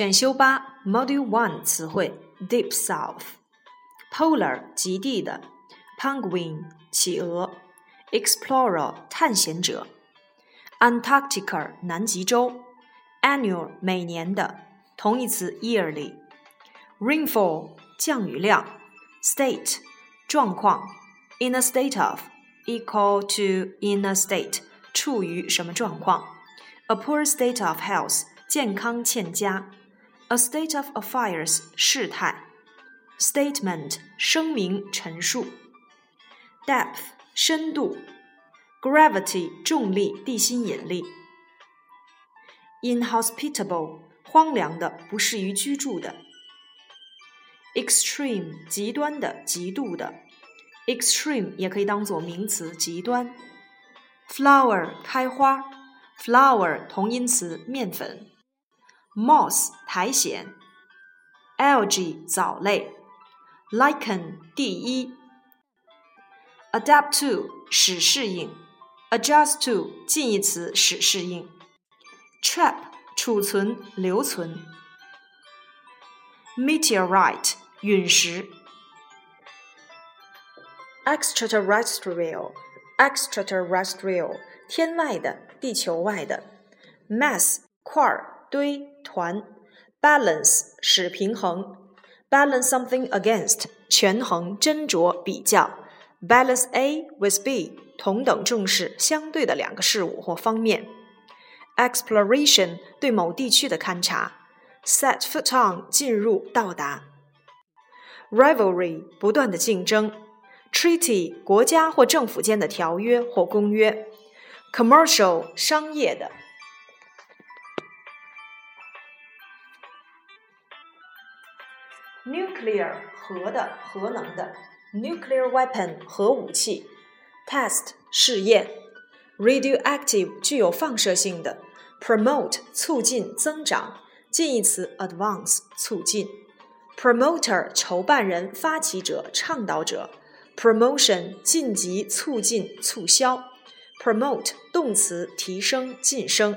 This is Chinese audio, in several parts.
选修八 Module One 词汇 Deep South，Polar 极地的，Penguin 企鹅，Explorer 探险者，Antarctica 南极洲，Annual 每年的，同义词 yearly，Rainfall 降雨量，State 状况，In a state of equal to in a state 处于什么状况，A poor state of health 健康欠佳。A state of affairs 事态，statement 声明陈述，depth 深度，gravity 重力地心引力，inhospitable 荒凉的不适于居住的，extreme 极端的极度的，extreme 也可以当做名词极端，flower 开花，flour 同音词面粉。 Moss 苔藓，algae 藻类，lichen 第一，adapt to 使适应，adjust to 近义词使适应，trap 储存留存，meteorite 陨石，extraterrestrial extraterrestrial 天外的地球外的，mass 块儿。堆团，balance 使平衡，balance something against 权衡斟酌比较，balance A with B 同等重视相对的两个事物或方面，exploration 对某地区的勘察，set foot on 进入到达，rivalry 不断的竞争，treaty 国家或政府间的条约或公约，commercial 商业的。Nuclear 核的核能的 nuclear weapon 核武器 test 试验 radioactive 具有放射性的 promote 促进增长近义词 advance 促进 promoter 筹办人发起者倡导者 promotion 晋级促进促销 promote 动词提升晋升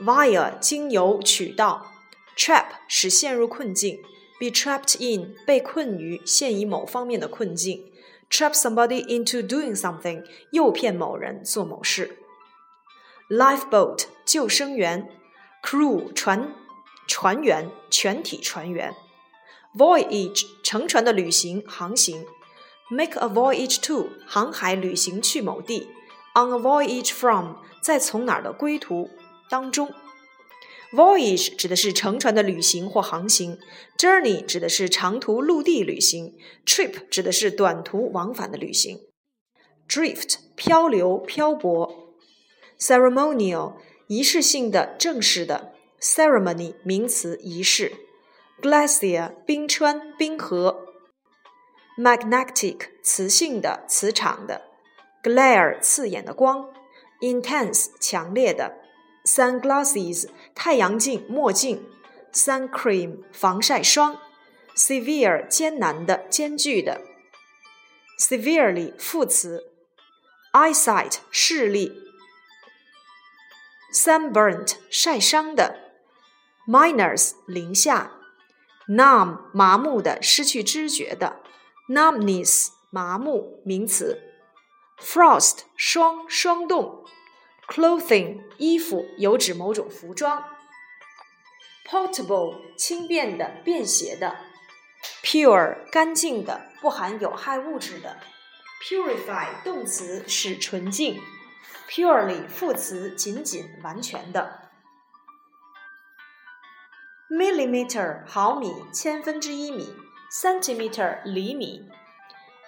via 经由渠道 trap 使陷入困境 be trapped in 被困于陷于某方面的困境，trap somebody into doing something 诱骗某人做某事。lifeboat 救生员，crew 船船员全体船员，voyage 乘船的旅行航行，make a voyage to 航海旅行去某地，on a voyage from 在从哪儿的归途当中。 Voyage 指的是乘船的旅行或航行，Journey 指的是长途陆地旅行，Trip 指的是短途往返的旅行。Drift 漂流、漂泊。Ceremonial 仪式性的、正式的。Ceremony 名词仪式。Glacier 冰川、冰河。Magnetic 磁性的、磁场的。Glare 刺眼的光。Intense 强烈的。Sunglasses 太阳镜、墨镜；sun cream 防晒霜；severe 艰难的、艰巨的；severely 副词；eyesight 视力；sunburnt 晒伤的；minus 零下；numb 麻木的、失去知觉的；numbness 麻木名词；frost 霜、霜冻。 Clothing 衣服有指某种服装。Portable 轻便的、便携的。Pure 干净的、不含有害物质的。Purify 动词使纯净。Purely 副词仅仅、完全的。Millimeter 毫米、千分之一米。Centimeter 厘米。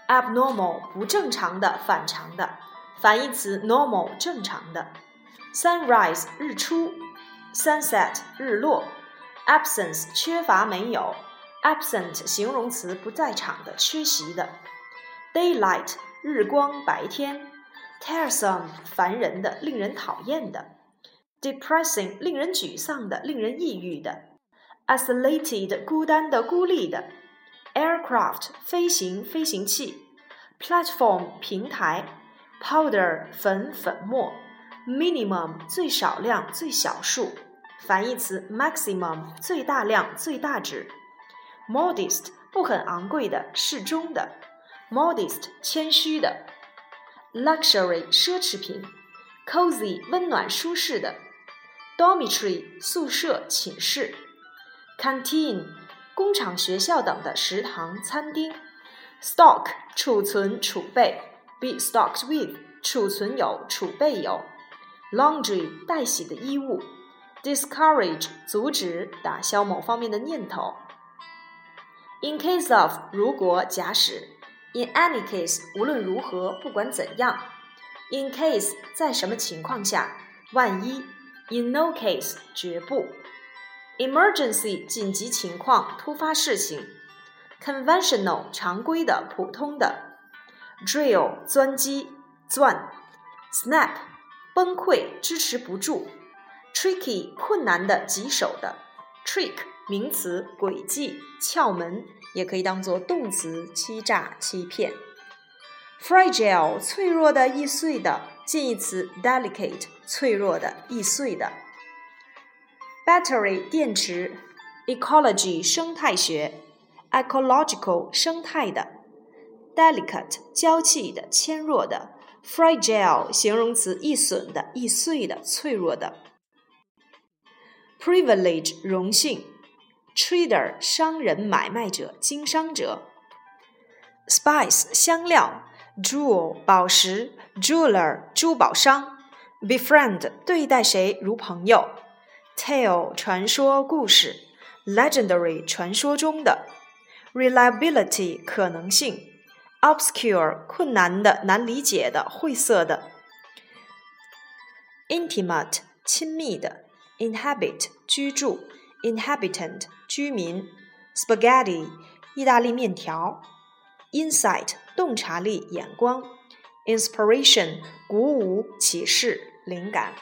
Abnormal 不正常的、反常的。反义词 normal 正常的，sunrise 日出，sunset 日落，absence 缺乏没有，absent 形容词不在场的缺席的，daylight 日光白天，tiresome 烦人的令人讨厌的，depressing 令人沮丧的令人抑郁的，isolated 孤单的孤立的，aircraft 飞行飞行器，platform 平台。Powder 粉粉末，minimum 最少量最小数反义词 maximum 最大量、最大值。modest 不很昂贵的、适中的。modest 谦虚的。luxury 奢侈品。cozy 温暖舒适的。dormitory 宿舍、寝室。canteen 工厂、学校等的食堂、餐厅。stock 储存、储备。Be stocked with 储存有、储备有。laundry 待洗的衣物。discourage 阻止、打消某方面的念头。In case of 如果、假使。In any case 无论如何、不管怎样。In case 在什么情况下？万一。In no case 绝不。Emergency 紧急情况、突发事情。Conventional 常规的、普通的。Drill 钻机、钻。Snap 崩溃、支持不住。tricky 困难的、棘手的，trick 名词，诡计、窍门，也可以当做动词，欺诈、欺骗。fragile 脆弱的、易碎的，近义词 delicate 脆弱的、易碎的。battery 电池，ecology 生态学，ecological 生态的，delicate 娇气的、纤弱的，fragile 形容词，易损的、易碎的、脆弱的。privilege 荣幸，trader 商人买卖者经商者，spice 香料，jewel 宝石，jeweler 珠宝商，befriend 对待谁如朋友，tale 传说故事，legendary 传说中的，reliability 可能性 ，obscure 困难的难理解的晦涩的，intimate 亲密的。inhabit 居住，inhabitant 居民，spaghetti 意大利面条，insight 洞察力眼光，inspiration 鼓舞启示灵感。